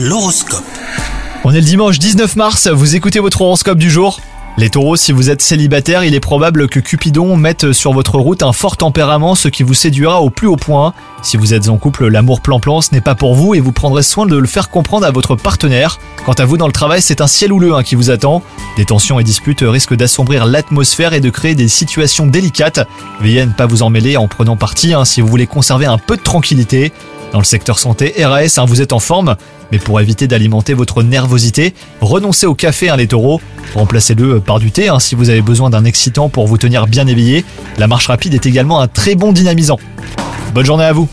L'horoscope. On est le dimanche 19 mars, vous écoutez votre horoscope du jour? Les taureaux, si vous êtes célibataire, il est probable que Cupidon mette sur votre route un fort tempérament, ce qui vous séduira au plus haut point. Si vous êtes en couple, l'amour plan-plan, ce n'est pas pour vous et vous prendrez soin de le faire comprendre à votre partenaire. Quant à vous dans le travail, c'est un ciel houleux hein, qui vous attend. Des tensions et disputes risquent d'assombrir l'atmosphère et de créer des situations délicates. Veillez à ne pas vous en mêler en prenant parti hein, si vous voulez conserver un peu de tranquillité. Dans le secteur santé, RAS, hein, vous êtes en forme, mais pour éviter d'alimenter votre nervosité, renoncez au café, hein, les taureaux. Remplacez-le par du thé hein, si vous avez besoin d'un excitant pour vous tenir bien éveillé. La marche rapide est également un très bon dynamisant. Bonne journée à vous